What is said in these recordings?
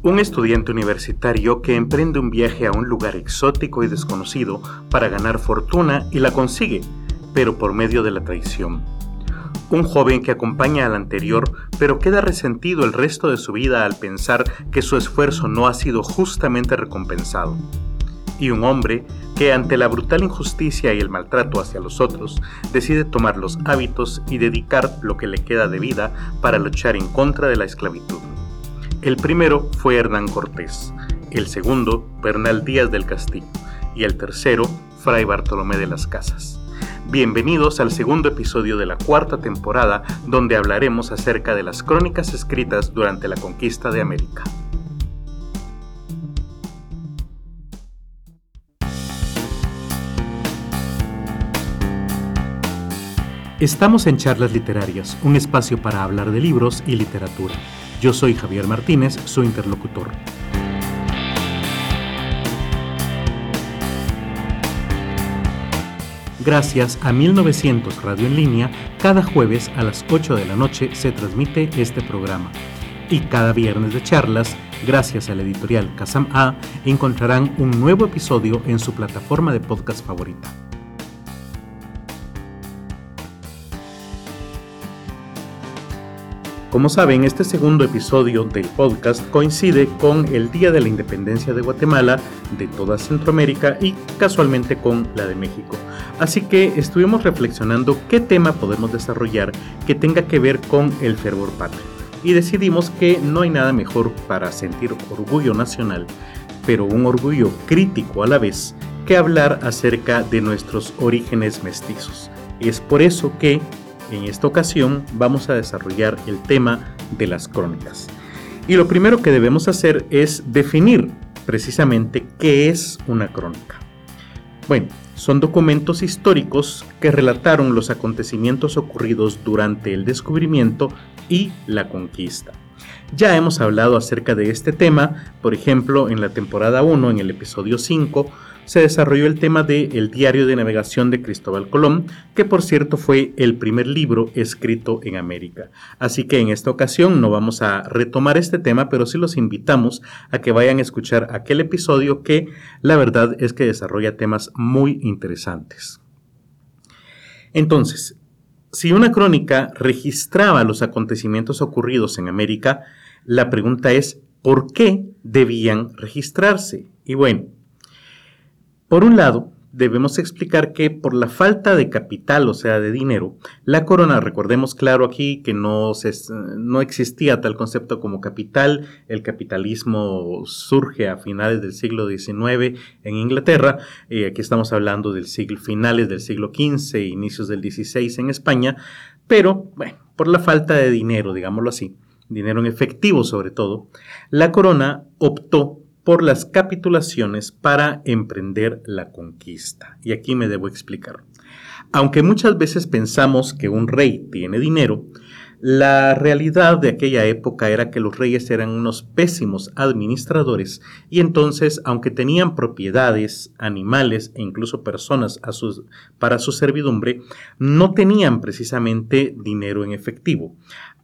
Un estudiante universitario que emprende un viaje a un lugar exótico y desconocido para ganar fortuna y la consigue, pero por medio de la traición. Un joven que acompaña al anterior, pero queda resentido el resto de su vida al pensar que su esfuerzo no ha sido justamente recompensado. Y un hombre que ante la brutal injusticia y el maltrato hacia los otros, decide tomar los hábitos y dedicar lo que le queda de vida para luchar en contra de la esclavitud. El primero fue Hernán Cortés, el segundo Bernal Díaz del Castillo y el tercero Fray Bartolomé de las Casas. Bienvenidos al segundo episodio de la cuarta temporada donde hablaremos acerca de las crónicas escritas durante la conquista de América. Estamos en Charlas Literarias, un espacio para hablar de libros y literatura. Yo soy Javier Martínez, su interlocutor. Gracias a 1900 Radio en línea, cada jueves a las 8 de la noche se transmite este programa. Y cada viernes de charlas, gracias a la editorial Kazam A, encontrarán un nuevo episodio en su plataforma de podcast favorita. Como saben, este segundo episodio del podcast coincide con el Día de la Independencia de Guatemala, de toda Centroamérica y casualmente con la de México. Así que estuvimos reflexionando qué tema podemos desarrollar que tenga que ver con el fervor patrio. Y decidimos que no hay nada mejor para sentir orgullo nacional, pero un orgullo crítico a la vez, que hablar acerca de nuestros orígenes mestizos. Es por eso que en esta ocasión vamos a desarrollar el tema de las crónicas. Y lo primero que debemos hacer es definir precisamente qué es una crónica. Bueno, son documentos históricos que relataron los acontecimientos ocurridos durante el descubrimiento y la conquista. Ya hemos hablado acerca de este tema, por ejemplo, en la temporada 1, en el episodio 5, se desarrolló el tema de El diario de navegación de Cristóbal Colón, que por cierto fue el primer libro escrito en América. Así que en esta ocasión no vamos a retomar este tema, pero sí los invitamos a que vayan a escuchar aquel episodio que la verdad es que desarrolla temas muy interesantes. Entonces, si una crónica registraba los acontecimientos ocurridos en América, la pregunta es, ¿por qué debían registrarse? Y bueno, por un lado, debemos explicar que por la falta de capital, o sea, de dinero, la corona, recordemos claro aquí que no, existía tal concepto como capital, el capitalismo surge a finales del siglo XIX en Inglaterra, y aquí estamos hablando del siglo finales del siglo XV, inicios del XVI en España, pero bueno, por la falta de dinero, digámoslo así, dinero en efectivo sobre todo, la corona optó por las capitulaciones para emprender la conquista. Y aquí me debo explicar. Aunque muchas veces pensamos que un rey tiene dinero, la realidad de aquella época era que los reyes eran unos pésimos administradores y entonces, aunque tenían propiedades, animales e incluso personas para su servidumbre, no tenían precisamente dinero en efectivo.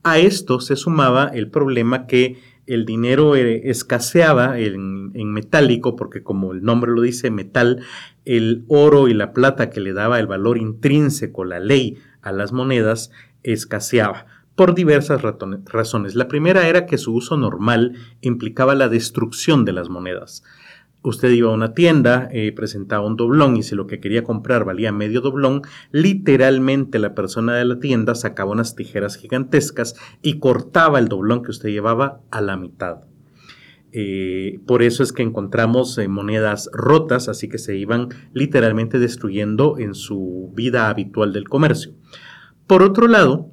A esto se sumaba el problema que el dinero eh, escaseaba en, metálico, porque como el nombre lo dice, metal, el oro y la plata que le daba el valor intrínseco, la ley a las monedas, escaseaba por diversas razones. La primera era que su uso normal implicaba la destrucción de las monedas usted iba a una tienda, eh, presentaba un doblón y si lo que quería comprar valía medio doblón, literalmente la persona de la tienda sacaba unas tijeras gigantescas y cortaba el doblón que usted llevaba a la mitad. Eh, por eso es que encontramos eh, monedas rotas, así que se iban literalmente destruyendo en su vida habitual del comercio. Por otro lado,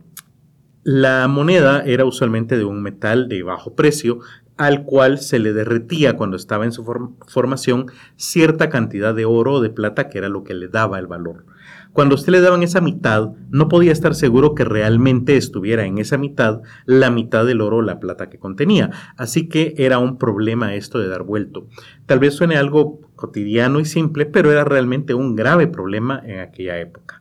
la moneda era usualmente de un metal de bajo precio, al cual se le derretía cuando estaba en su formación cierta cantidad de oro o de plata que era lo que le daba el valor. Cuando usted le daban esa mitad, no podía estar seguro que realmente estuviera en esa mitad la mitad del oro o la plata que contenía. Así que era un problema esto de dar vuelto. Tal vez suene algo cotidiano y simple, pero era realmente un grave problema en aquella época.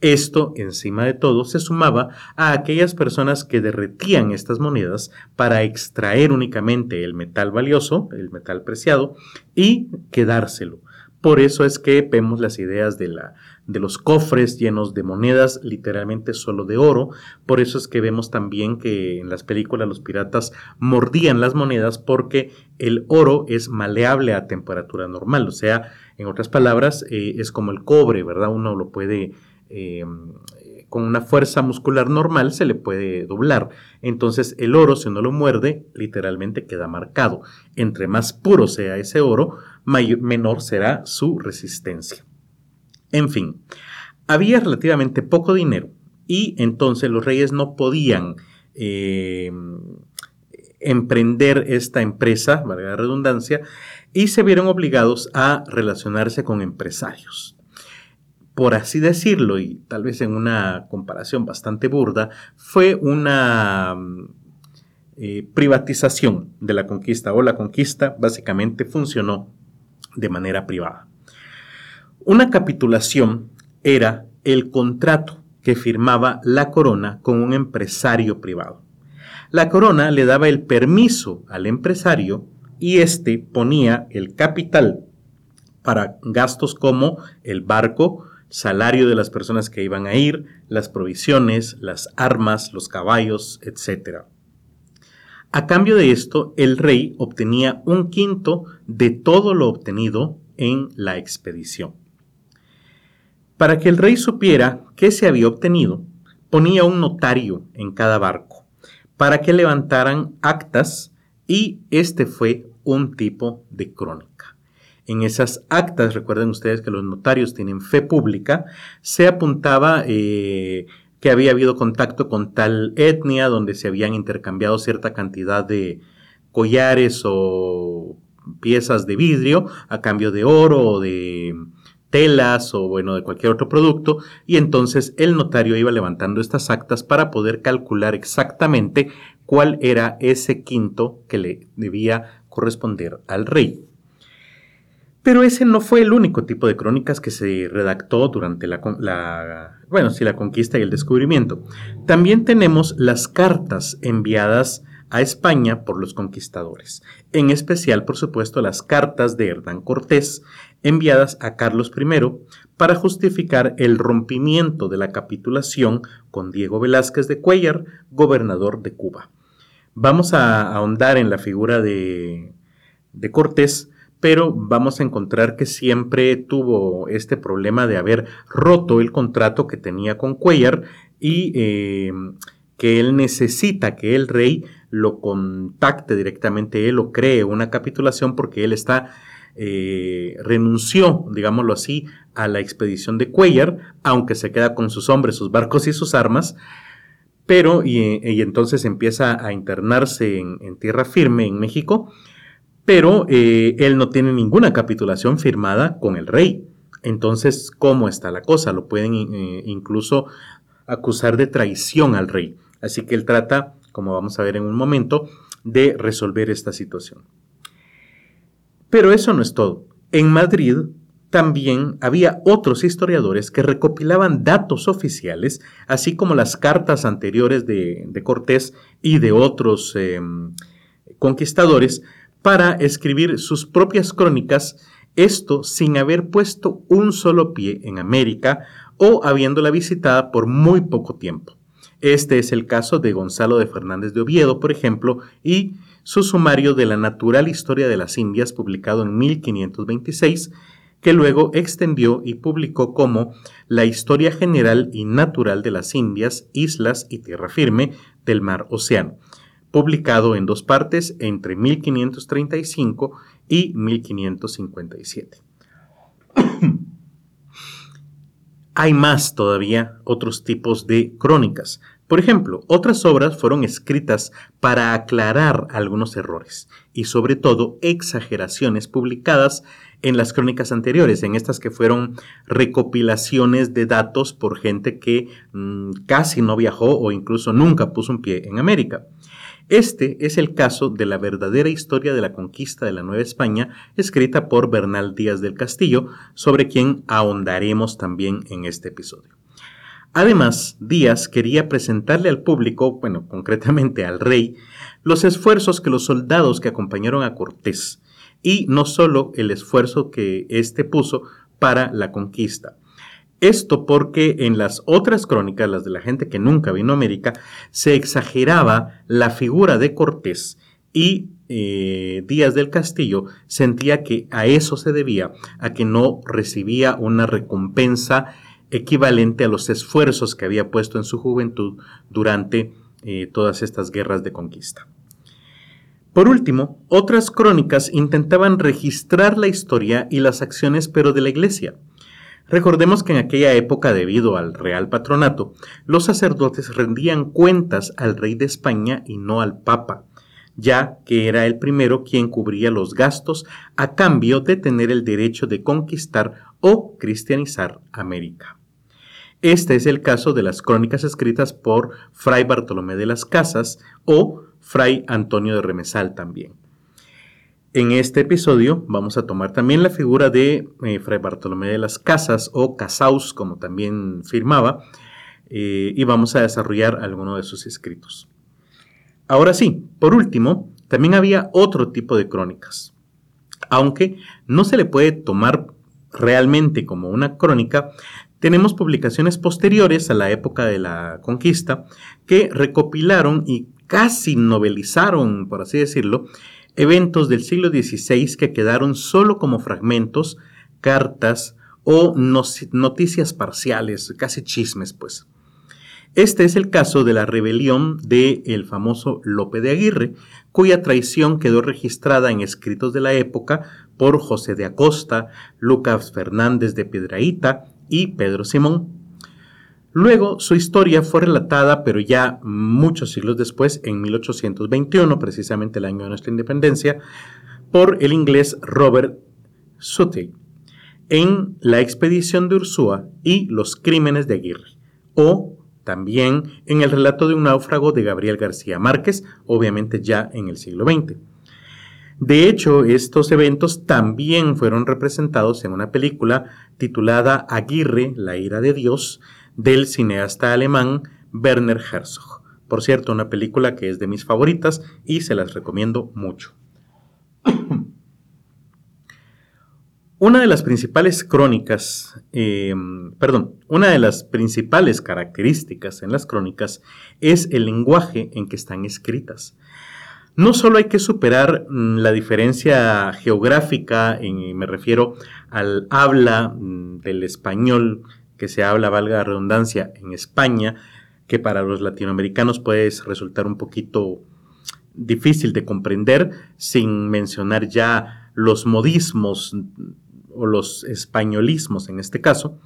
Esto, encima de todo, se sumaba a aquellas personas que derretían estas monedas para extraer únicamente el metal valioso, el metal preciado, y quedárselo. Por eso es que vemos las ideas de, la, de los cofres llenos de monedas, literalmente solo de oro. Por eso es que vemos también que en las películas los piratas mordían las monedas porque el oro es maleable a temperatura normal. O sea, en otras palabras, eh, es como el cobre, ¿verdad? Uno lo puede eh, con una fuerza muscular normal se le puede doblar. Entonces el oro, si uno lo muerde, literalmente queda marcado. Entre más puro sea ese oro, menor será su resistencia. En fin, había relativamente poco dinero y entonces los reyes no podían eh, emprender esta empresa, valga la redundancia, y se vieron obligados a relacionarse con empresarios por así decirlo, y tal vez en una comparación bastante burda, fue una mm, eh, privatización de la conquista o la conquista básicamente funcionó de manera privada. Una capitulación era el contrato que firmaba la corona con un empresario privado. La corona le daba el permiso al empresario y éste ponía el capital para gastos como el barco, salario de las personas que iban a ir, las provisiones, las armas, los caballos, etc. A cambio de esto, el rey obtenía un quinto de todo lo obtenido en la expedición. Para que el rey supiera qué se había obtenido, ponía un notario en cada barco para que levantaran actas y este fue un tipo de crónica. En esas actas, recuerden ustedes que los notarios tienen fe pública, se apuntaba eh, que había habido contacto con tal etnia donde se habían intercambiado cierta cantidad de collares o piezas de vidrio a cambio de oro o de telas o bueno de cualquier otro producto y entonces el notario iba levantando estas actas para poder calcular exactamente cuál era ese quinto que le debía corresponder al rey. Pero ese no fue el único tipo de crónicas que se redactó durante la, bueno, la conquista y el descubrimiento. También tenemos las cartas enviadas a España por los conquistadores, en especial, por supuesto, las cartas de Hernán Cortés enviadas a Carlos I para justificar el rompimiento de la capitulación con Diego Velázquez de Cuellar, gobernador de Cuba. Vamos a ahondar en la figura de, de Cortés pero vamos a encontrar que siempre tuvo este problema de haber roto el contrato que tenía con Cuellar y eh, que él necesita que el rey lo contacte directamente, él lo cree una capitulación porque él está eh, renunció, digámoslo así, a la expedición de Cuellar, aunque se queda con sus hombres, sus barcos y sus armas, pero y, entonces empieza a internarse en tierra firme en México pero eh, él no tiene ninguna capitulación firmada con el rey. Entonces, ¿cómo está la cosa? Lo pueden eh, incluso acusar de traición al rey. Así que él trata, como vamos a ver en un momento, de resolver esta situación. Pero eso no es todo. En Madrid también había otros historiadores que recopilaban datos oficiales, así como las cartas anteriores de, Cortés y de otros em, conquistadores, para escribir sus propias crónicas, esto sin haber puesto un solo pie en América o habiéndola visitada por muy poco tiempo. Este es el caso de Gonzalo de Fernández de Oviedo, por ejemplo, y su sumario de la natural historia de las Indias, publicado en 1526, que luego extendió y publicó como La historia general y natural de las Indias, islas y tierra firme del mar Océano, publicado en dos partes entre 1535 y 1557. Hay más todavía otros tipos de crónicas. Por ejemplo, otras obras fueron escritas para aclarar algunos errores y sobre todo exageraciones publicadas en las crónicas anteriores, en estas que fueron recopilaciones de datos por gente que mm, casi no viajó o incluso nunca puso un pie en América. Este es el caso de la verdadera historia de la conquista de la Nueva España, escrita por Bernal Díaz del Castillo, sobre quien ahondaremos también en este episodio. Además, Díaz quería presentarle al público, bueno, concretamente al rey, los esfuerzos que los soldados que acompañaron a Cortés, y no solo el esfuerzo que éste puso para la conquista. Esto porque en las otras crónicas, las de la gente que nunca vino a América, se exageraba la figura de Cortés y eh, Díaz del Castillo sentía que a eso se debía, a que no recibía una recompensa equivalente a los esfuerzos que había puesto en su juventud durante eh, todas estas guerras de conquista. Por último, otras crónicas intentaban registrar la historia y las acciones pero de la iglesia. Recordemos que en aquella época, debido al real patronato, los sacerdotes rendían cuentas al rey de España y no al papa, ya que era el primero quien cubría los gastos a cambio de tener el derecho de conquistar o cristianizar América. Este es el caso de las crónicas escritas por Fray Bartolomé de las Casas o Fray Antonio de Remesal también. En este episodio vamos a tomar también la figura de eh, Fray Bartolomé de las Casas o Casaus, como también firmaba, eh, y vamos a desarrollar alguno de sus escritos. Ahora sí, por último, también había otro tipo de crónicas. Aunque no se le puede tomar realmente como una crónica, tenemos publicaciones posteriores a la época de la conquista que recopilaron y casi novelizaron, por así decirlo, eventos del siglo XVI que quedaron solo como fragmentos, cartas o noticias parciales, casi chismes, pues. Este es el caso de la rebelión del el famoso Lope de Aguirre, cuya traición quedó registrada en escritos de la época por José de Acosta, Lucas Fernández de Piedraíta y Pedro Simón. Luego su historia fue relatada, pero ya muchos siglos después, en 1821, precisamente el año de nuestra independencia, por el inglés Robert Southey, en La expedición de Ursúa y Los crímenes de Aguirre, o también en el relato de un náufrago de Gabriel García Márquez, obviamente ya en el siglo XX. De hecho, estos eventos también fueron representados en una película titulada Aguirre, la ira de Dios, del cineasta alemán Werner Herzog. Por cierto, una película que es de mis favoritas y se las recomiendo mucho. Una de las principales crónicas, eh, perdón, una de las principales características en las crónicas es el lenguaje en que están escritas. No solo hay que superar mm, la diferencia geográfica, me refiero al habla mm, del español que se habla, valga la redundancia, en España, que para los latinoamericanos puede resultar un poquito difícil de comprender, sin mencionar ya los modismos o los españolismos en este caso,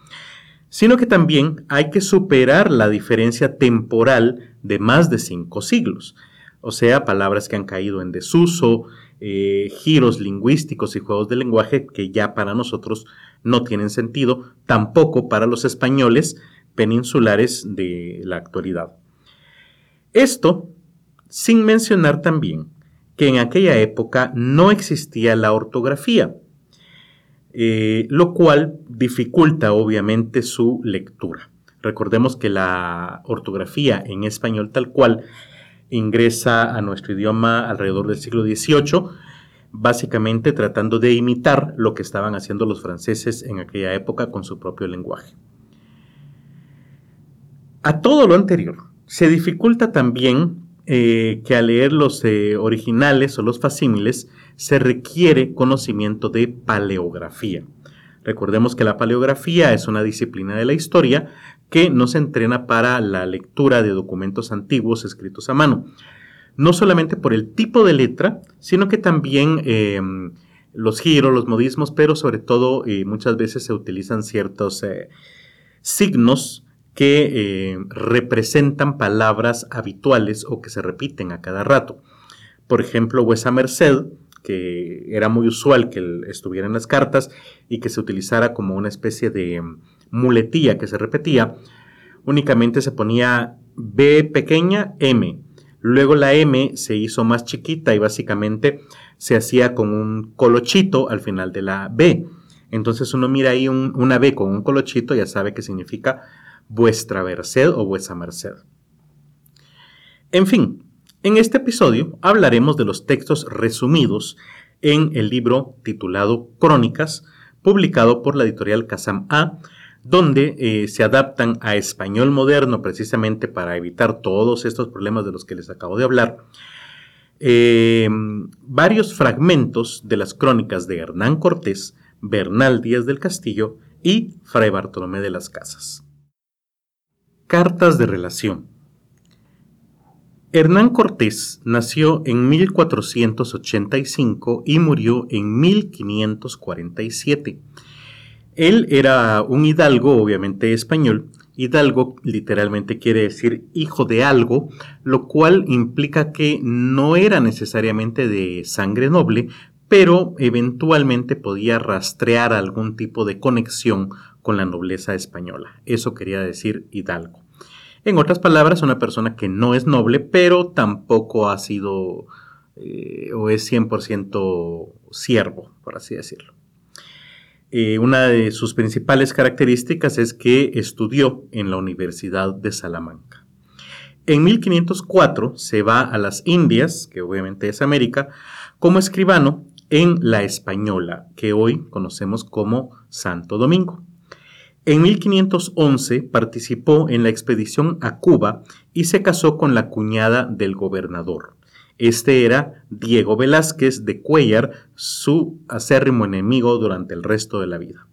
sino que también hay que superar la diferencia temporal de más de cinco siglos. O sea, palabras que han caído en desuso, eh, giros lingüísticos y juegos de lenguaje que ya para nosotros no tienen sentido, tampoco para los españoles peninsulares de la actualidad. Esto sin mencionar también que en aquella época no existía la ortografía, eh, lo cual dificulta obviamente su lectura. Recordemos que la ortografía en español tal cual ingresa a nuestro idioma alrededor del siglo XVIII, básicamente tratando de imitar lo que estaban haciendo los franceses en aquella época con su propio lenguaje. A todo lo anterior, se dificulta también eh, que al leer los eh, originales o los facímiles se requiere conocimiento de paleografía. Recordemos que la paleografía es una disciplina de la historia que nos entrena para la lectura de documentos antiguos escritos a mano. No solamente por el tipo de letra, sino que también em, los giros, los modismos, pero sobre todo eh, muchas veces se utilizan ciertos eh, signos que eh, representan palabras habituales o que se repiten a cada rato. Por ejemplo, Huesa Merced que era muy usual que estuviera en las cartas y que se utilizara como una especie de mm, muletilla que se repetía, únicamente se ponía B pequeña, M. Luego la M se hizo más chiquita y básicamente se hacía con un colochito al final de la B. Entonces uno mira ahí una B con un colochito, ya sabe que significa vuestra merced o vuesa merced. En fin, en este episodio hablaremos de los textos resumidos en el libro titulado Crónicas, publicado por la editorial Kazam A, donde eh, se adaptan a español moderno precisamente para evitar todos estos problemas de los que les acabo de hablar. Eh, varios fragmentos de las crónicas de Hernán Cortés, Bernal Díaz del Castillo y Fray Bartolomé de las Casas. Cartas de relación. Hernán Cortés nació en 1485 y murió en 1547. Él era un hidalgo, obviamente español. Hidalgo literalmente quiere decir hijo de algo, lo cual implica que no era necesariamente de sangre noble, pero eventualmente podía rastrear algún tipo de conexión con la nobleza española. Eso quería decir hidalgo. En otras palabras, una persona que no es noble, pero tampoco ha sido eh, o es 100% siervo, por así decirlo. Eh, una de sus principales características es que estudió en la Universidad de Salamanca. En 1504 se va a las Indias, que obviamente es América, como escribano en la Española, que hoy conocemos como Santo Domingo. En 1511 participó en la expedición a Cuba y se casó con la cuñada del gobernador. Este era Diego Velázquez de Cuellar, su acérrimo enemigo durante el resto de la vida.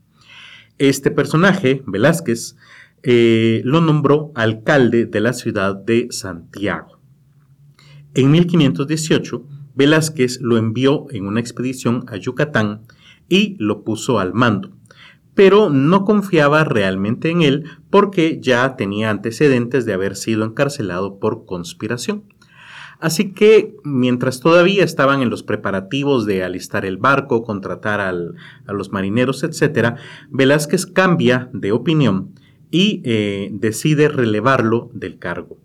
Este personaje, Velázquez, eh, lo nombró alcalde de la ciudad de Santiago. En 1518, Velázquez lo envió en una expedición a Yucatán y lo puso al mando pero no confiaba realmente en él porque ya tenía antecedentes de haber sido encarcelado por conspiración. Así que mientras todavía estaban en los preparativos de alistar el barco, contratar a los marineros, etc., Velázquez cambia de opinión y eh, decide relevarlo del cargo.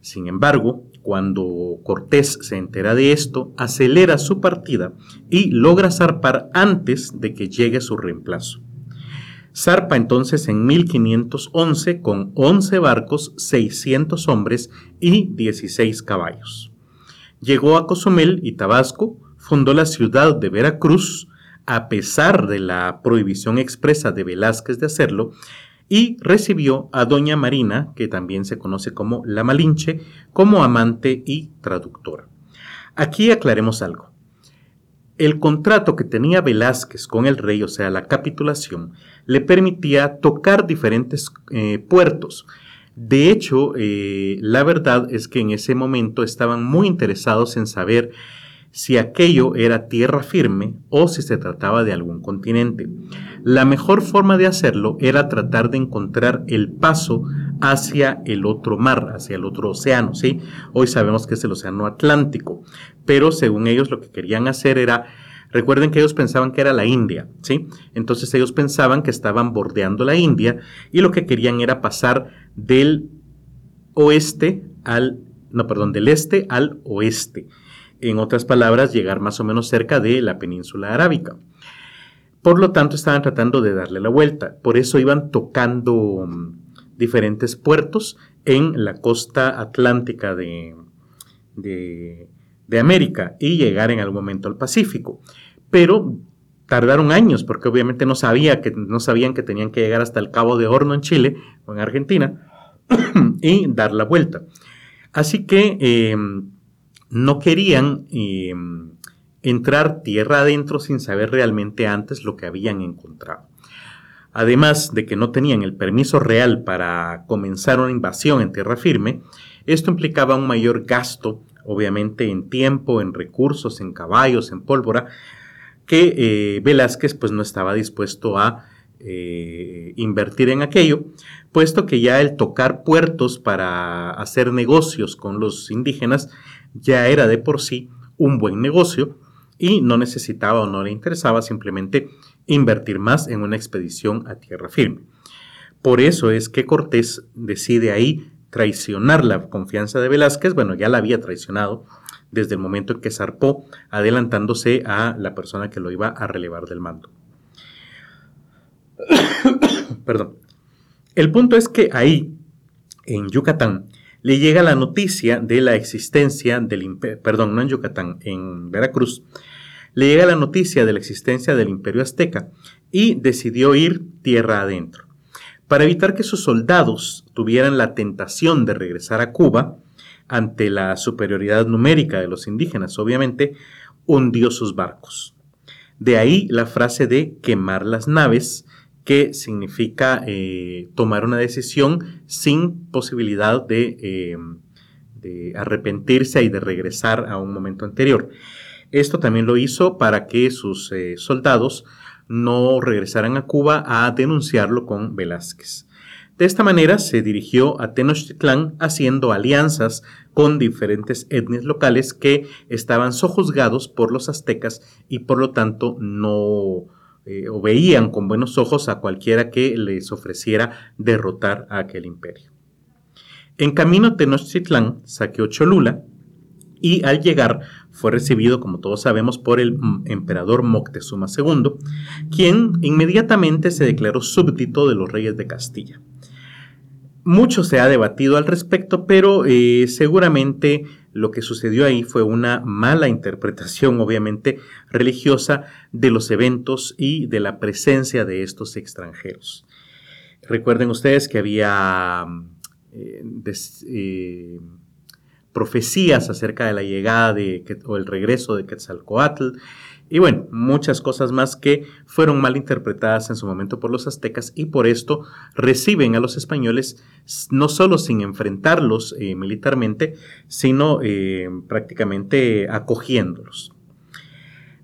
Sin embargo, cuando Cortés se entera de esto, acelera su partida y logra zarpar antes de que llegue su reemplazo. Zarpa entonces en 1511 con 11 barcos, 600 hombres y 16 caballos. Llegó a Cozumel y Tabasco, fundó la ciudad de Veracruz, a pesar de la prohibición expresa de Velázquez de hacerlo, y recibió a Doña Marina, que también se conoce como La Malinche, como amante y traductora. Aquí aclaremos algo. El contrato que tenía Velázquez con el rey, o sea, la capitulación, le permitía tocar diferentes eh, puertos. De hecho, eh, la verdad es que en ese momento estaban muy interesados en saber si aquello era tierra firme o si se trataba de algún continente. La mejor forma de hacerlo era tratar de encontrar el paso hacia el otro mar, hacia el otro océano, ¿sí? Hoy sabemos que es el océano Atlántico, pero según ellos lo que querían hacer era Recuerden que ellos pensaban que era la India, ¿sí? Entonces ellos pensaban que estaban bordeando la India y lo que querían era pasar del oeste al, no, perdón, del este al oeste. En otras palabras, llegar más o menos cerca de la península arábica. Por lo tanto, estaban tratando de darle la vuelta. Por eso iban tocando mm, diferentes puertos en la costa atlántica de, de, de América y llegar en algún momento al Pacífico pero tardaron años porque obviamente no, sabía que, no sabían que tenían que llegar hasta el Cabo de Horno en Chile o en Argentina y dar la vuelta. Así que em, no querían em, entrar tierra adentro sin saber realmente antes lo que habían encontrado. Además de que no tenían el permiso real para comenzar una invasión en tierra firme, esto implicaba un mayor gasto, obviamente en tiempo, en recursos, en caballos, en pólvora, que eh, Velázquez pues no estaba dispuesto a eh, invertir en aquello, puesto que ya el tocar puertos para hacer negocios con los indígenas ya era de por sí un buen negocio y no necesitaba o no le interesaba simplemente invertir más en una expedición a tierra firme. Por eso es que Cortés decide ahí traicionar la confianza de Velázquez, bueno, ya la había traicionado desde el momento en que zarpó, adelantándose a la persona que lo iba a relevar del mando. Perdón. El punto es que ahí, en Yucatán, le llega la noticia de la existencia del imperio, perdón, no en Yucatán, en Veracruz, le llega la noticia de la existencia del imperio azteca y decidió ir tierra adentro. Para evitar que sus soldados tuvieran la tentación de regresar a Cuba, ante la superioridad numérica de los indígenas, obviamente, hundió sus barcos. De ahí la frase de quemar las naves, que significa eh, tomar una decisión sin posibilidad eh, de, arrepentirse y de regresar a un momento anterior. Esto también lo hizo para que sus eh, soldados no regresaran a Cuba a denunciarlo con Velázquez. De esta manera se dirigió a Tenochtitlán haciendo alianzas con diferentes etnias locales que estaban sojuzgados por los aztecas y por lo tanto no eh, veían con buenos ojos a cualquiera que les ofreciera derrotar a aquel imperio. En camino Tenochtitlán saqueó Cholula y al llegar fue recibido, como todos sabemos, por el emperador Moctezuma II, quien inmediatamente se declaró súbdito de los reyes de Castilla. Mucho se ha debatido al respecto, pero eh, seguramente lo que sucedió ahí fue una mala interpretación, obviamente, religiosa de los eventos y de la presencia de estos extranjeros. Recuerden ustedes que había eh, eh, profecías acerca de la llegada de, o el regreso de Quetzalcoatl y bueno, muchas cosas más que fueron mal interpretadas en su momento por los aztecas y por esto reciben a los españoles no solo sin enfrentarlos eh, militarmente, sino eh, prácticamente acogiéndolos.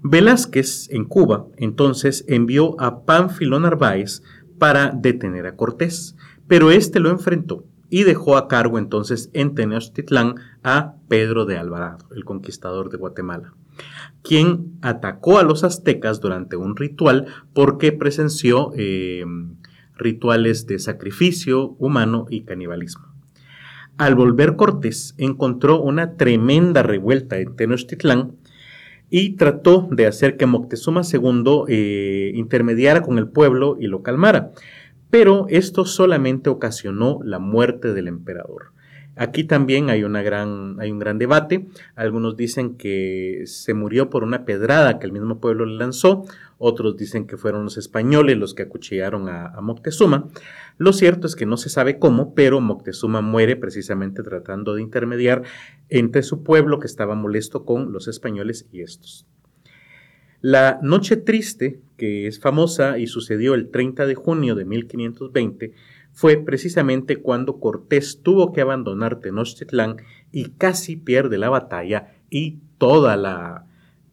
Velázquez en Cuba entonces envió a Pánfilo Narváez para detener a Cortés, pero este lo enfrentó y dejó a cargo entonces en Tenochtitlán a Pedro de Alvarado, el conquistador de Guatemala quien atacó a los aztecas durante un ritual porque presenció eh, rituales de sacrificio humano y canibalismo. Al volver Cortés encontró una tremenda revuelta en Tenochtitlán y trató de hacer que Moctezuma II eh, intermediara con el pueblo y lo calmara, pero esto solamente ocasionó la muerte del emperador. Aquí también hay, una gran, hay un gran debate. Algunos dicen que se murió por una pedrada que el mismo pueblo le lanzó. Otros dicen que fueron los españoles los que acuchillaron a, a Moctezuma. Lo cierto es que no se sabe cómo, pero Moctezuma muere precisamente tratando de intermediar entre su pueblo que estaba molesto con los españoles y estos. La Noche Triste, que es famosa y sucedió el 30 de junio de 1520, fue precisamente cuando Cortés tuvo que abandonar Tenochtitlán y casi pierde la batalla y toda la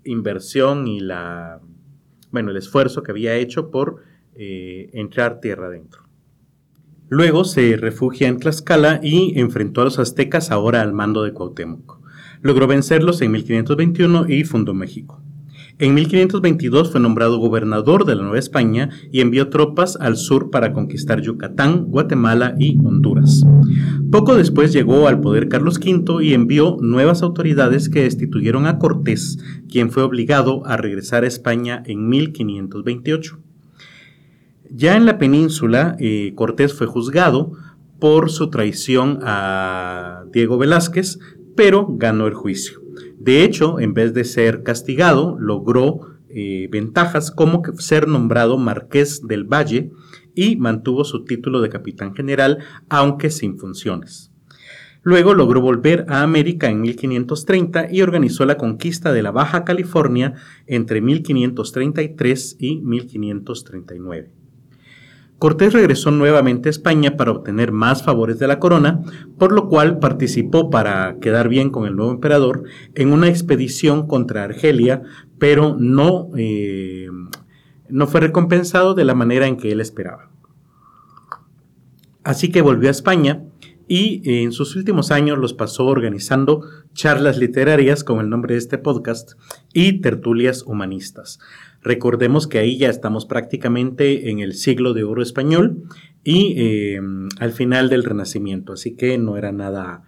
inversión y la, bueno, el esfuerzo que había hecho por eh, entrar tierra adentro. Luego se refugia en Tlaxcala y enfrentó a los aztecas ahora al mando de Cuauhtémoc. Logró vencerlos en 1521 y fundó México. En 1522 fue nombrado gobernador de la Nueva España y envió tropas al sur para conquistar Yucatán, Guatemala y Honduras. Poco después llegó al poder Carlos V y envió nuevas autoridades que destituyeron a Cortés, quien fue obligado a regresar a España en 1528. Ya en la península, eh, Cortés fue juzgado por su traición a Diego Velázquez, pero ganó el juicio. De hecho, en vez de ser castigado, logró eh, ventajas como ser nombrado marqués del Valle y mantuvo su título de capitán general, aunque sin funciones. Luego logró volver a América en 1530 y organizó la conquista de la Baja California entre 1533 y 1539. Cortés regresó nuevamente a España para obtener más favores de la corona, por lo cual participó para quedar bien con el nuevo emperador en una expedición contra Argelia, pero no, eh, no fue recompensado de la manera en que él esperaba. Así que volvió a España y en sus últimos años los pasó organizando charlas literarias, con el nombre de este podcast, y tertulias humanistas. Recordemos que ahí ya estamos prácticamente en el siglo de oro español y eh, al final del Renacimiento, así que no era nada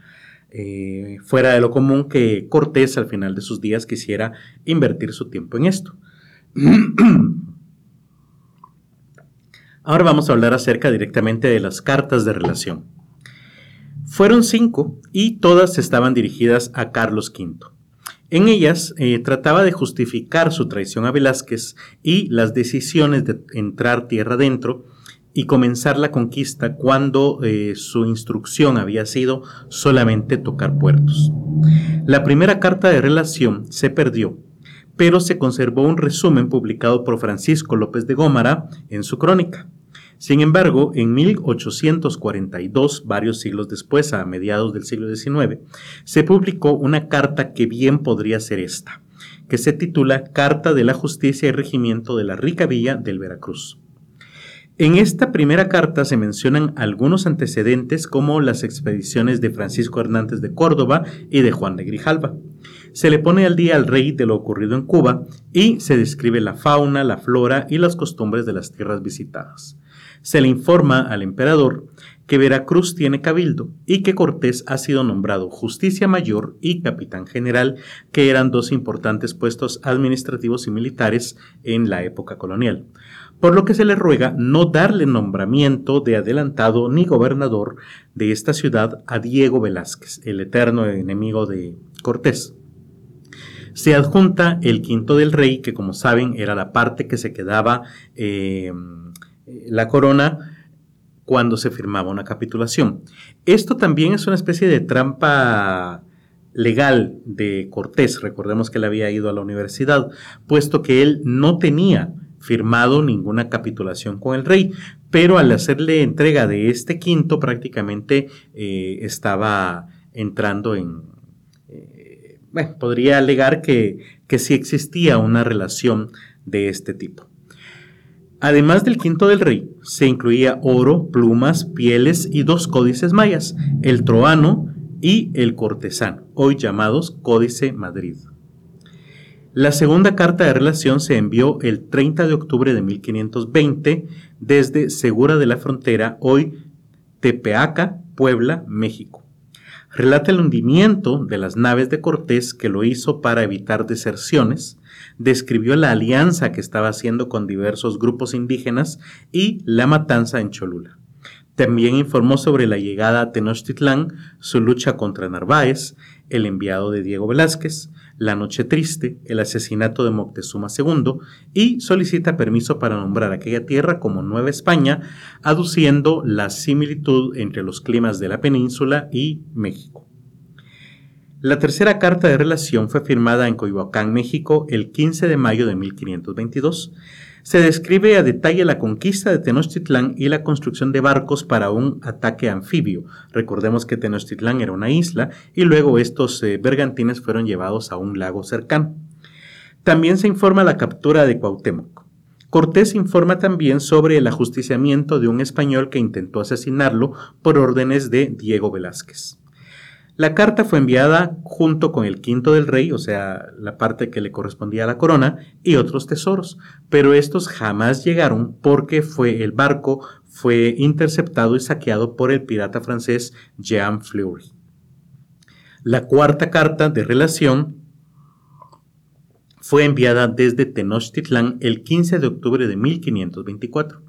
eh, fuera de lo común que Cortés al final de sus días quisiera invertir su tiempo en esto. Ahora vamos a hablar acerca directamente de las cartas de relación. Fueron cinco y todas estaban dirigidas a Carlos V. En ellas eh, trataba de justificar su traición a Velázquez y las decisiones de entrar tierra adentro y comenzar la conquista cuando eh, su instrucción había sido solamente tocar puertos. La primera carta de relación se perdió, pero se conservó un resumen publicado por Francisco López de Gómara en su crónica. Sin embargo, en 1842, varios siglos después, a mediados del siglo XIX, se publicó una carta que bien podría ser esta, que se titula Carta de la Justicia y Regimiento de la Rica Villa del Veracruz. En esta primera carta se mencionan algunos antecedentes como las expediciones de Francisco Hernández de Córdoba y de Juan de Grijalva. Se le pone al día al rey de lo ocurrido en Cuba y se describe la fauna, la flora y las costumbres de las tierras visitadas. Se le informa al emperador que Veracruz tiene cabildo y que Cortés ha sido nombrado justicia mayor y capitán general, que eran dos importantes puestos administrativos y militares en la época colonial por lo que se le ruega no darle nombramiento de adelantado ni gobernador de esta ciudad a Diego Velázquez, el eterno enemigo de Cortés. Se adjunta el quinto del rey, que como saben era la parte que se quedaba eh, la corona cuando se firmaba una capitulación. Esto también es una especie de trampa legal de Cortés. Recordemos que él había ido a la universidad, puesto que él no tenía firmado ninguna capitulación con el rey, pero al hacerle entrega de este quinto prácticamente eh, estaba entrando en... Eh, bueno, podría alegar que, que sí existía una relación de este tipo. Además del quinto del rey, se incluía oro, plumas, pieles y dos códices mayas, el troano y el cortesano, hoy llamados Códice Madrid. La segunda carta de relación se envió el 30 de octubre de 1520 desde Segura de la Frontera, hoy Tepeaca, Puebla, México. Relata el hundimiento de las naves de Cortés que lo hizo para evitar deserciones, describió la alianza que estaba haciendo con diversos grupos indígenas y la matanza en Cholula. También informó sobre la llegada a Tenochtitlán, su lucha contra Narváez, el enviado de Diego Velázquez, la Noche Triste, el asesinato de Moctezuma II y solicita permiso para nombrar aquella tierra como Nueva España, aduciendo la similitud entre los climas de la península y México. La tercera carta de relación fue firmada en Coyoacán, México, el 15 de mayo de 1522 se describe a detalle la conquista de Tenochtitlán y la construcción de barcos para un ataque anfibio. Recordemos que Tenochtitlán era una isla y luego estos eh, bergantines fueron llevados a un lago cercano. También se informa la captura de Cuauhtémoc. Cortés informa también sobre el ajusticiamiento de un español que intentó asesinarlo por órdenes de Diego Velázquez. La carta fue enviada junto con el quinto del rey, o sea, la parte que le correspondía a la corona, y otros tesoros, pero estos jamás llegaron porque fue el barco fue interceptado y saqueado por el pirata francés Jean Fleury. La cuarta carta de relación fue enviada desde Tenochtitlán el 15 de octubre de 1524.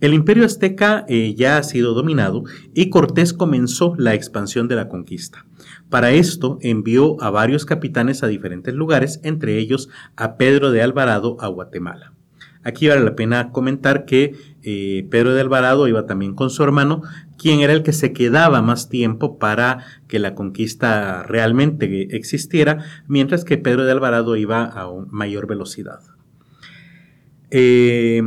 El imperio azteca eh, ya ha sido dominado y Cortés comenzó la expansión de la conquista. Para esto envió a varios capitanes a diferentes lugares, entre ellos a Pedro de Alvarado a Guatemala. Aquí vale la pena comentar que eh, Pedro de Alvarado iba también con su hermano, quien era el que se quedaba más tiempo para que la conquista realmente existiera, mientras que Pedro de Alvarado iba a mayor velocidad. Eh,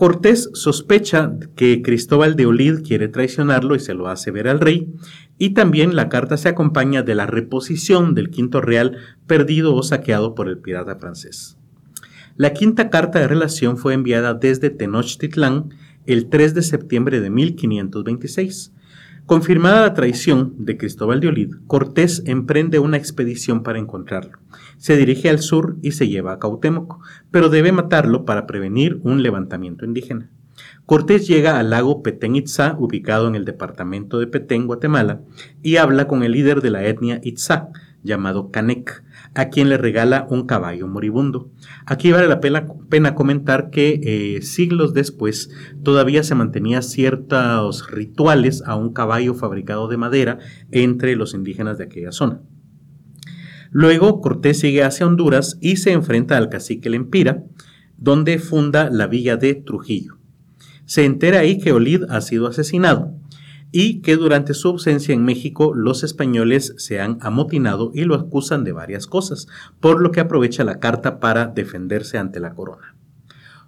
Cortés sospecha que Cristóbal de Olid quiere traicionarlo y se lo hace ver al rey, y también la carta se acompaña de la reposición del quinto real perdido o saqueado por el pirata francés. La quinta carta de relación fue enviada desde Tenochtitlán el 3 de septiembre de 1526. Confirmada la traición de Cristóbal de Olid, Cortés emprende una expedición para encontrarlo se dirige al sur y se lleva a Cautémoc, pero debe matarlo para prevenir un levantamiento indígena. Cortés llega al lago Petén Itzá, ubicado en el departamento de Petén, Guatemala, y habla con el líder de la etnia Itzá, llamado Canek, a quien le regala un caballo moribundo. Aquí vale la pena, comentar que eh, siglos después todavía se mantenía ciertos rituales a un caballo fabricado de madera entre los indígenas de aquella zona. Luego Cortés sigue hacia Honduras y se enfrenta al cacique Lempira, donde funda la villa de Trujillo. Se entera ahí que Olid ha sido asesinado y que durante su ausencia en México los españoles se han amotinado y lo acusan de varias cosas, por lo que aprovecha la carta para defenderse ante la corona.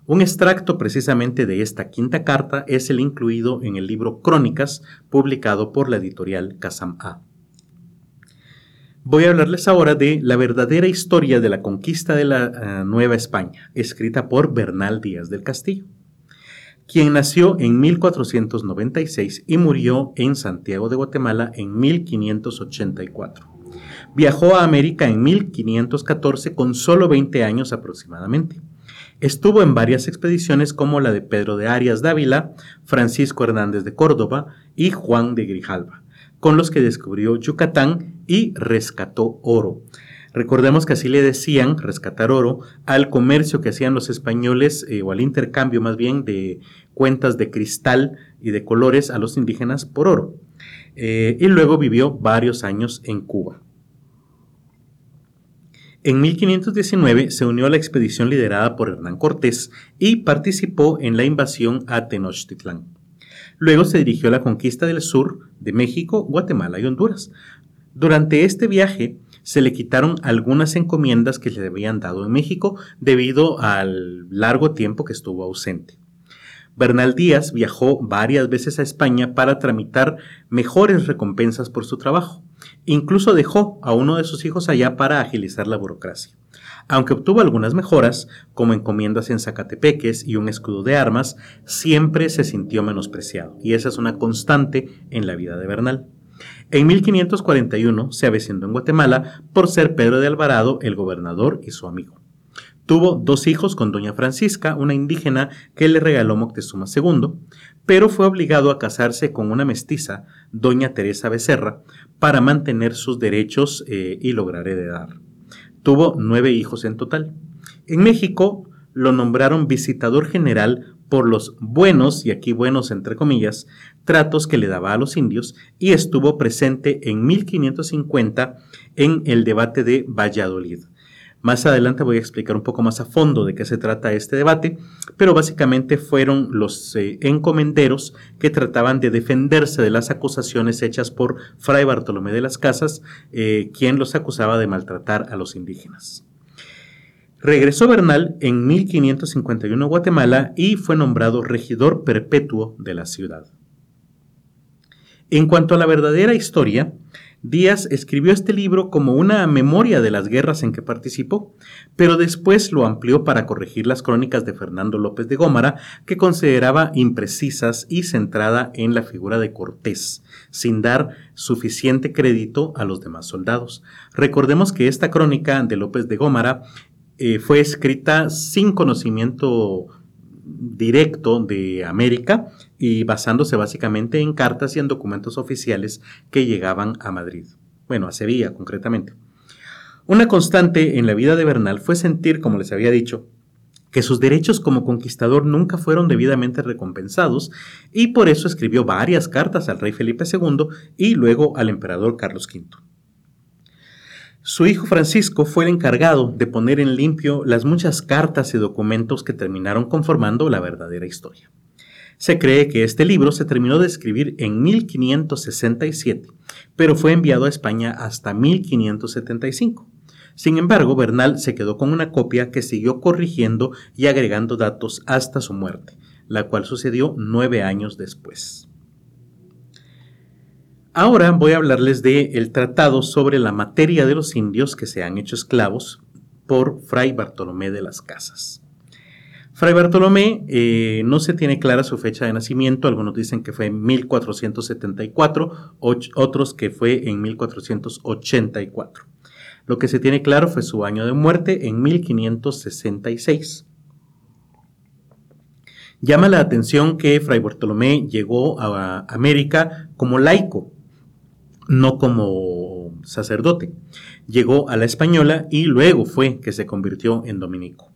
Un extracto precisamente de esta quinta carta es el incluido en el libro Crónicas, publicado por la editorial Casam A. Voy a hablarles ahora de la verdadera historia de la conquista de la eh, Nueva España, escrita por Bernal Díaz del Castillo quien nació en 1496 y murió en Santiago de Guatemala en 1584. Viajó a América en 1514 con solo 20 años aproximadamente. Estuvo en varias expediciones como la de Pedro de Arias Dávila, Francisco Hernández de Córdoba y Juan de Grijalva, con los que descubrió Yucatán y rescató oro. Recordemos que así le decían, rescatar oro, al comercio que hacían los españoles, eh, o al intercambio más bien de cuentas de cristal y de colores a los indígenas por oro. Eh, y luego vivió varios años en Cuba. En 1519 se unió a la expedición liderada por Hernán Cortés y participó en la invasión a Tenochtitlán. Luego se dirigió a la conquista del sur de México, Guatemala y Honduras. Durante este viaje se le quitaron algunas encomiendas que le habían dado en México debido al largo tiempo que estuvo ausente. Bernal Díaz viajó varias veces a España para tramitar mejores recompensas por su trabajo. Incluso dejó a uno de sus hijos allá para agilizar la burocracia. Aunque obtuvo algunas mejoras, como encomiendas en Zacatepeques y un escudo de armas, siempre se sintió menospreciado, y esa es una constante en la vida de Bernal. En 1541 se avecinó en Guatemala por ser Pedro de Alvarado el gobernador y su amigo. Tuvo dos hijos con doña Francisca, una indígena que le regaló Moctezuma II, pero fue obligado a casarse con una mestiza, doña Teresa Becerra, para mantener sus derechos eh, y lograr heredar. Tuvo nueve hijos en total. En México lo nombraron visitador general por los buenos, y aquí buenos entre comillas, tratos que le daba a los indios y estuvo presente en 1550 en el debate de Valladolid. Más adelante voy a explicar un poco más a fondo de qué se trata este debate, pero básicamente fueron los eh, encomenderos que trataban de defenderse de las acusaciones hechas por Fray Bartolomé de las Casas, eh, quien los acusaba de maltratar a los indígenas. Regresó Bernal en 1551 a Guatemala y fue nombrado regidor perpetuo de la ciudad. En cuanto a la verdadera historia, Díaz escribió este libro como una memoria de las guerras en que participó, pero después lo amplió para corregir las crónicas de Fernando López de Gómara, que consideraba imprecisas y centrada en la figura de Cortés, sin dar suficiente crédito a los demás soldados. Recordemos que esta crónica de López de Gómara eh, fue escrita sin conocimiento directo de América y basándose básicamente en cartas y en documentos oficiales que llegaban a Madrid, bueno, a Sevilla concretamente. Una constante en la vida de Bernal fue sentir, como les había dicho, que sus derechos como conquistador nunca fueron debidamente recompensados y por eso escribió varias cartas al rey Felipe II y luego al emperador Carlos V. Su hijo Francisco fue el encargado de poner en limpio las muchas cartas y documentos que terminaron conformando la verdadera historia. Se cree que este libro se terminó de escribir en 1567, pero fue enviado a España hasta 1575. Sin embargo, Bernal se quedó con una copia que siguió corrigiendo y agregando datos hasta su muerte, la cual sucedió nueve años después. Ahora voy a hablarles del el tratado sobre la materia de los indios que se han hecho esclavos por Fray Bartolomé de las Casas. Fray Bartolomé eh, no se tiene clara su fecha de nacimiento, algunos dicen que fue en 1474, otros que fue en 1484. Lo que se tiene claro fue su año de muerte en 1566. Llama la atención que Fray Bartolomé llegó a América como laico, no como sacerdote. Llegó a la española y luego fue que se convirtió en dominico.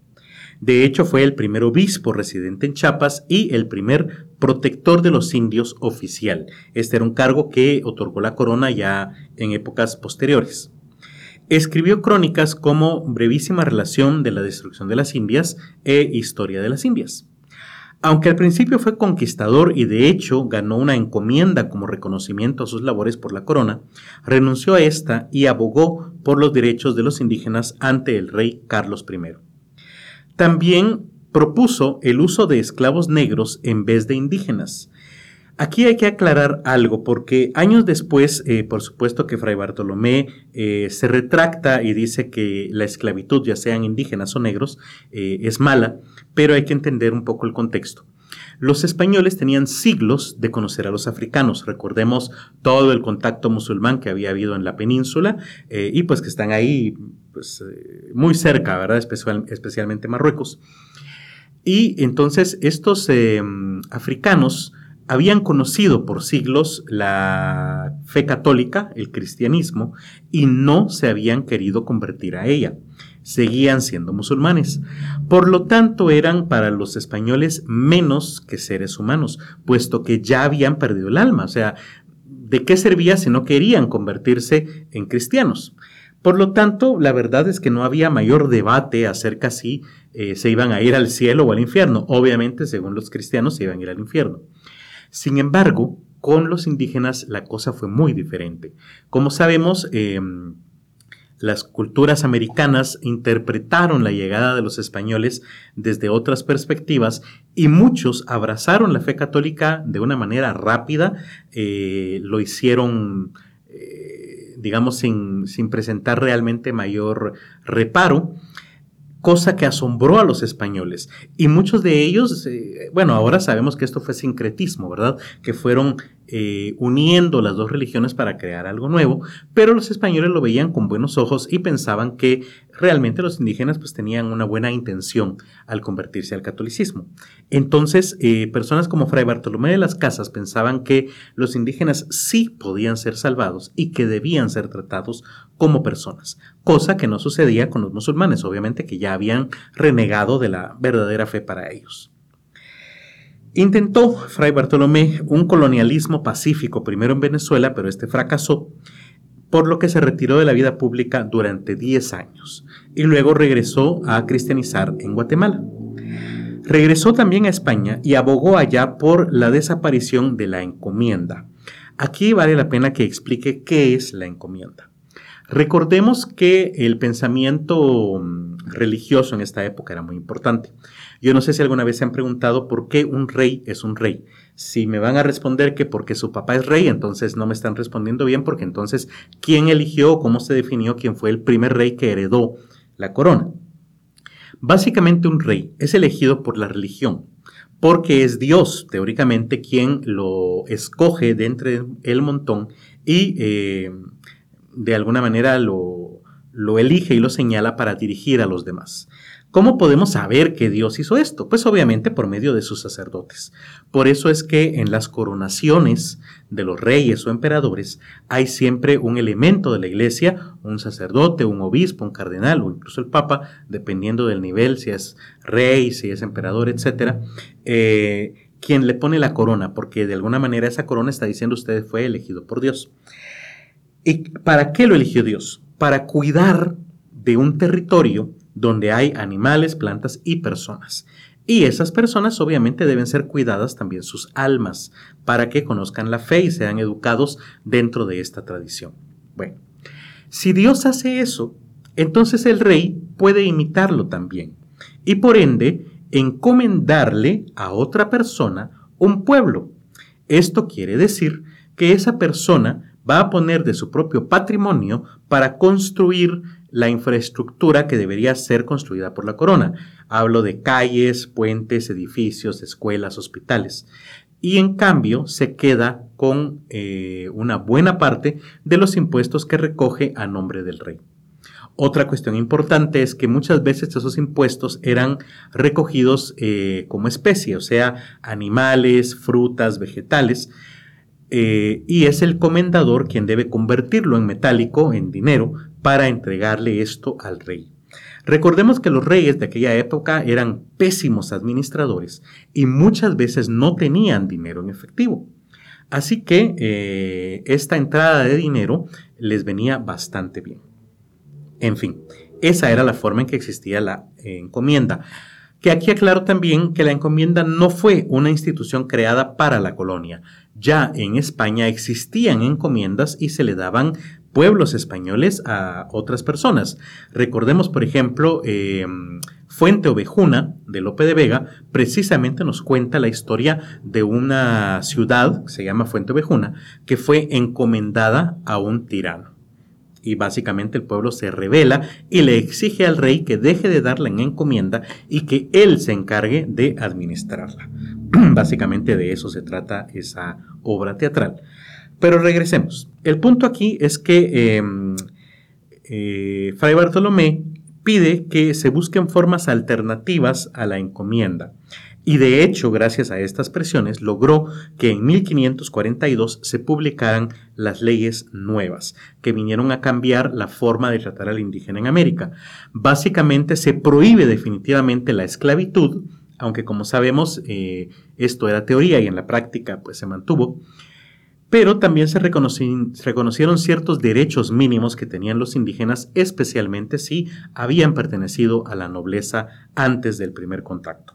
De hecho, fue el primer obispo residente en Chiapas y el primer protector de los indios oficial. Este era un cargo que otorgó la corona ya en épocas posteriores. Escribió crónicas como Brevísima relación de la destrucción de las Indias e Historia de las Indias. Aunque al principio fue conquistador y de hecho ganó una encomienda como reconocimiento a sus labores por la corona, renunció a esta y abogó por los derechos de los indígenas ante el rey Carlos I. También propuso el uso de esclavos negros en vez de indígenas. Aquí hay que aclarar algo, porque años después, eh, por supuesto que Fray Bartolomé eh, se retracta y dice que la esclavitud, ya sean indígenas o negros, eh, es mala, pero hay que entender un poco el contexto. Los españoles tenían siglos de conocer a los africanos. Recordemos todo el contacto musulmán que había habido en la península y pues que están ahí pues, muy cerca, ¿verdad? especialmente Marruecos. Y entonces estos africanos habían conocido por siglos la fe católica, el cristianismo, y no se habían querido convertir a ella. Seguían siendo musulmanes. Por lo tanto, eran para los españoles menos que seres humanos, puesto que ya habían perdido el alma. O sea, ¿de qué servía si no querían convertirse en cristianos? Por lo tanto, la verdad es que no había mayor debate acerca si eh, se iban a ir al cielo o al infierno. Obviamente, según los cristianos, se iban a ir al infierno. Sin embargo, con los indígenas la cosa fue muy diferente. Como sabemos, em, las culturas americanas interpretaron la llegada de los españoles desde otras perspectivas y muchos abrazaron la fe católica de una manera rápida, eh, lo hicieron, eh, digamos, sin, sin presentar realmente mayor reparo cosa que asombró a los españoles. Y muchos de ellos, eh, bueno, ahora sabemos que esto fue sincretismo, ¿verdad? Que fueron eh, uniendo las dos religiones para crear algo nuevo, pero los españoles lo veían con buenos ojos y pensaban que realmente los indígenas pues tenían una buena intención al convertirse al catolicismo. Entonces, eh, personas como Fray Bartolomé de las Casas pensaban que los indígenas sí podían ser salvados y que debían ser tratados como personas, cosa que no sucedía con los musulmanes, obviamente que ya habían renegado de la verdadera fe para ellos. Intentó Fray Bartolomé un colonialismo pacífico primero en Venezuela, pero este fracasó, por lo que se retiró de la vida pública durante 10 años y luego regresó a cristianizar en Guatemala. Regresó también a España y abogó allá por la desaparición de la encomienda. Aquí vale la pena que explique qué es la encomienda. Recordemos que el pensamiento mm, religioso en esta época era muy importante. Yo no sé si alguna vez se han preguntado por qué un rey es un rey. Si me van a responder que porque su papá es rey, entonces no me están respondiendo bien porque entonces, ¿quién eligió, cómo se definió quién fue el primer rey que heredó la corona? Básicamente un rey es elegido por la religión, porque es Dios, teóricamente, quien lo escoge de entre el montón y eh, de alguna manera lo elige y lo señala para dirigir a los demás. ¿Cómo podemos saber que Dios hizo esto? Pues obviamente por medio de sus sacerdotes. Por eso es que en las coronaciones de los reyes o emperadores hay siempre un elemento de la iglesia, un sacerdote, un obispo, un cardenal o incluso el papa, dependiendo del nivel, si es rey, si es emperador, etcétera, eh, quien le pone la corona, porque de alguna manera esa corona está diciendo usted fue elegido por Dios. ¿Y para qué lo eligió Dios? Para cuidar de un territorio donde hay animales, plantas y personas. Y esas personas obviamente deben ser cuidadas también sus almas para que conozcan la fe y sean educados dentro de esta tradición. Bueno, si Dios hace eso, entonces el rey puede imitarlo también y por ende encomendarle a otra persona un pueblo. Esto quiere decir que esa persona va a poner de su propio patrimonio para construir la infraestructura que debería ser construida por la corona. Hablo de calles, puentes, edificios, escuelas, hospitales. Y en cambio se queda con eh, una buena parte de los impuestos que recoge a nombre del rey. Otra cuestión importante es que muchas veces esos impuestos eran recogidos eh, como especie, o sea, animales, frutas, vegetales, eh, y es el comendador quien debe convertirlo en metálico, en dinero, para entregarle esto al rey. Recordemos que los reyes de aquella época eran pésimos administradores y muchas veces no tenían dinero en efectivo. Así que eh, esta entrada de dinero les venía bastante bien. En fin, esa era la forma en que existía la eh, encomienda. Que aquí aclaro también que la encomienda no fue una institución creada para la colonia. Ya en España existían encomiendas y se le daban pueblos españoles a otras personas. Recordemos, por ejemplo, em, Fuente Ovejuna de Lope de Vega precisamente nos cuenta la historia de una ciudad que se llama Fuente Ovejuna que fue encomendada a un tirano. Y básicamente el pueblo se revela y le exige al rey que deje de darla en encomienda y que él se encargue de administrarla. básicamente de eso se trata esa obra teatral. Pero regresemos. El punto aquí es que em, eh, Fray Bartolomé pide que se busquen formas alternativas a la encomienda. Y de hecho, gracias a estas presiones, logró que en 1542 se publicaran las leyes nuevas, que vinieron a cambiar la forma de tratar al indígena en América. Básicamente se prohíbe definitivamente la esclavitud, aunque como sabemos eh, esto era teoría y en la práctica pues se mantuvo pero también se, reconocieron ciertos derechos mínimos que tenían los indígenas, especialmente si habían pertenecido a la nobleza antes del primer contacto.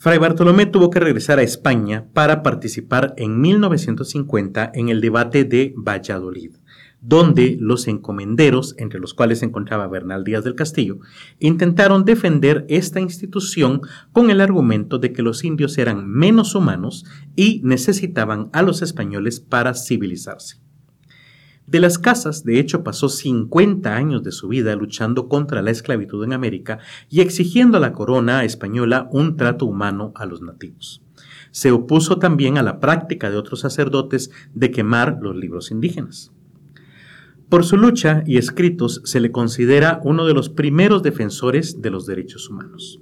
Fray Bartolomé tuvo que regresar a España para participar en 1950 en el debate de Valladolid donde los encomenderos, entre los cuales se encontraba Bernal Díaz del Castillo, intentaron defender esta institución con el argumento de que los indios eran menos humanos y necesitaban a los españoles para civilizarse. De las casas, de hecho, pasó 50 años de su vida luchando contra la esclavitud en América y exigiendo a la corona española un trato humano a los nativos. Se opuso también a la práctica de otros sacerdotes de quemar los libros indígenas. Por su lucha y escritos se le considera uno de los primeros defensores de los derechos humanos.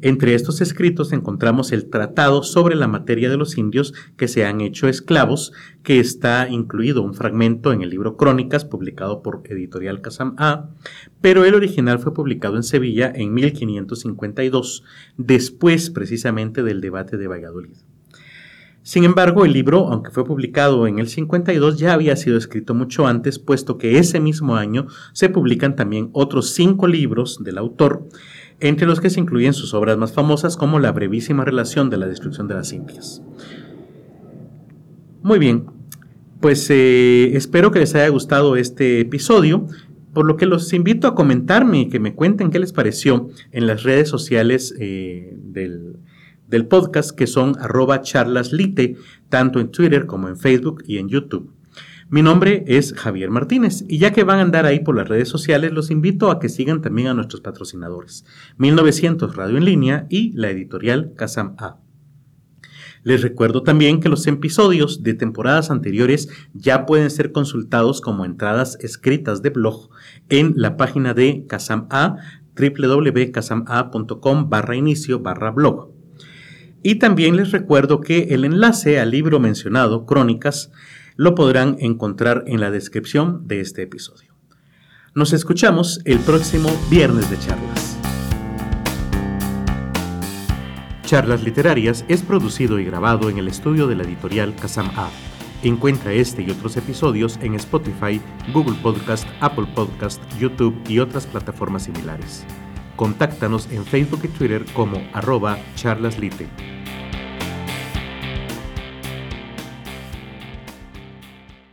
Entre estos escritos encontramos el Tratado sobre la materia de los indios que se han hecho esclavos, que está incluido un fragmento en el libro Crónicas, publicado por Editorial Casam A, pero el original fue publicado en Sevilla en 1552, después precisamente del debate de Valladolid. Sin embargo, el libro, aunque fue publicado en el 52, ya había sido escrito mucho antes, puesto que ese mismo año se publican también otros cinco libros del autor, entre los que se incluyen sus obras más famosas como La brevísima relación de la destrucción de las Indias. Muy bien, pues eh, espero que les haya gustado este episodio, por lo que los invito a comentarme y que me cuenten qué les pareció en las redes sociales eh, del del podcast que son arroba charlaslite, tanto en Twitter como en Facebook y en YouTube. Mi nombre es Javier Martínez y ya que van a andar ahí por las redes sociales, los invito a que sigan también a nuestros patrocinadores, 1900 Radio en línea y la editorial Casam A. Les recuerdo también que los episodios de temporadas anteriores ya pueden ser consultados como entradas escritas de blog en la página de Casam A, www.casama.com barra inicio barra blog. Y también les recuerdo que el enlace al libro mencionado, Crónicas, lo podrán encontrar en la descripción de este episodio. Nos escuchamos el próximo viernes de charlas. Charlas Literarias es producido y grabado en el estudio de la editorial Kazam A. Encuentra este y otros episodios en Spotify, Google Podcast, Apple Podcast, YouTube y otras plataformas similares. Contáctanos en Facebook y Twitter como arroba charlaslite.